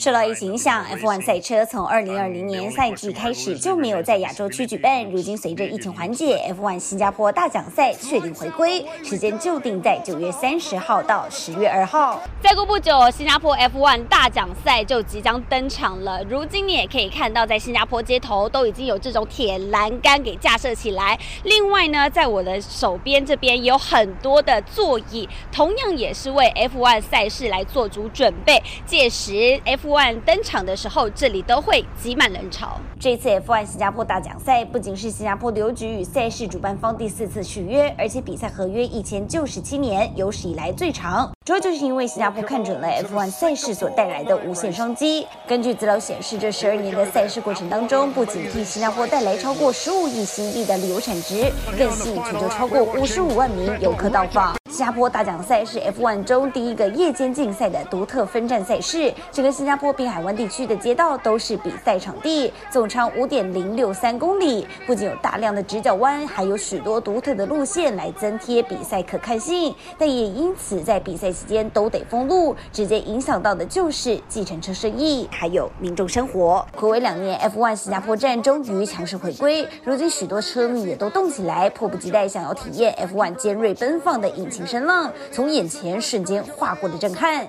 受到疫情影响，F1 赛车从2020年赛季开始就没有在亚洲区举办。如今随着疫情缓解，F1 新加坡大奖赛确定回归，时间就定在九月三十号到十月二号。再过不久，新加坡 F1 大奖赛就即将登场了。如今你也可以看到，在新加坡街头都已经有这种铁栏杆给架设起来。另外呢，在我的手边这边有很多的座椅，同样也是为 F1 赛事来做足准备。届时 F F1 登场的时候，这里都会挤满人潮。这次 F1 新加坡大奖赛不仅是新加坡旅游局与赛事主办方第四次续约，而且比赛合约一签就是七年，有史以来最长。主要就是因为新加坡看准了 F1 赛事所带来的无限商机。根据资料显示，这十二年的赛事过程当中，不仅替新加坡带来超过十五亿新币的旅游产值，更吸引全球超过五十五万名游客到访。新加坡大奖赛是 F1 中第一个夜间竞赛的独特分站赛事，整个新加坡滨海湾地区的街道都是比赛场地，总长五点零六三公里，不仅有大量的直角弯，还有许多独特的路线来增添比赛可看性，但也因此在比赛期间都得封路，直接影响到的就是计程车生意，还有民众生活。暌违两年，F1 新加坡站终于强势回归，如今许多车迷也都动起来，迫不及待想要体验 F1 尖锐奔放的引擎神浪从眼前瞬间划过的震撼。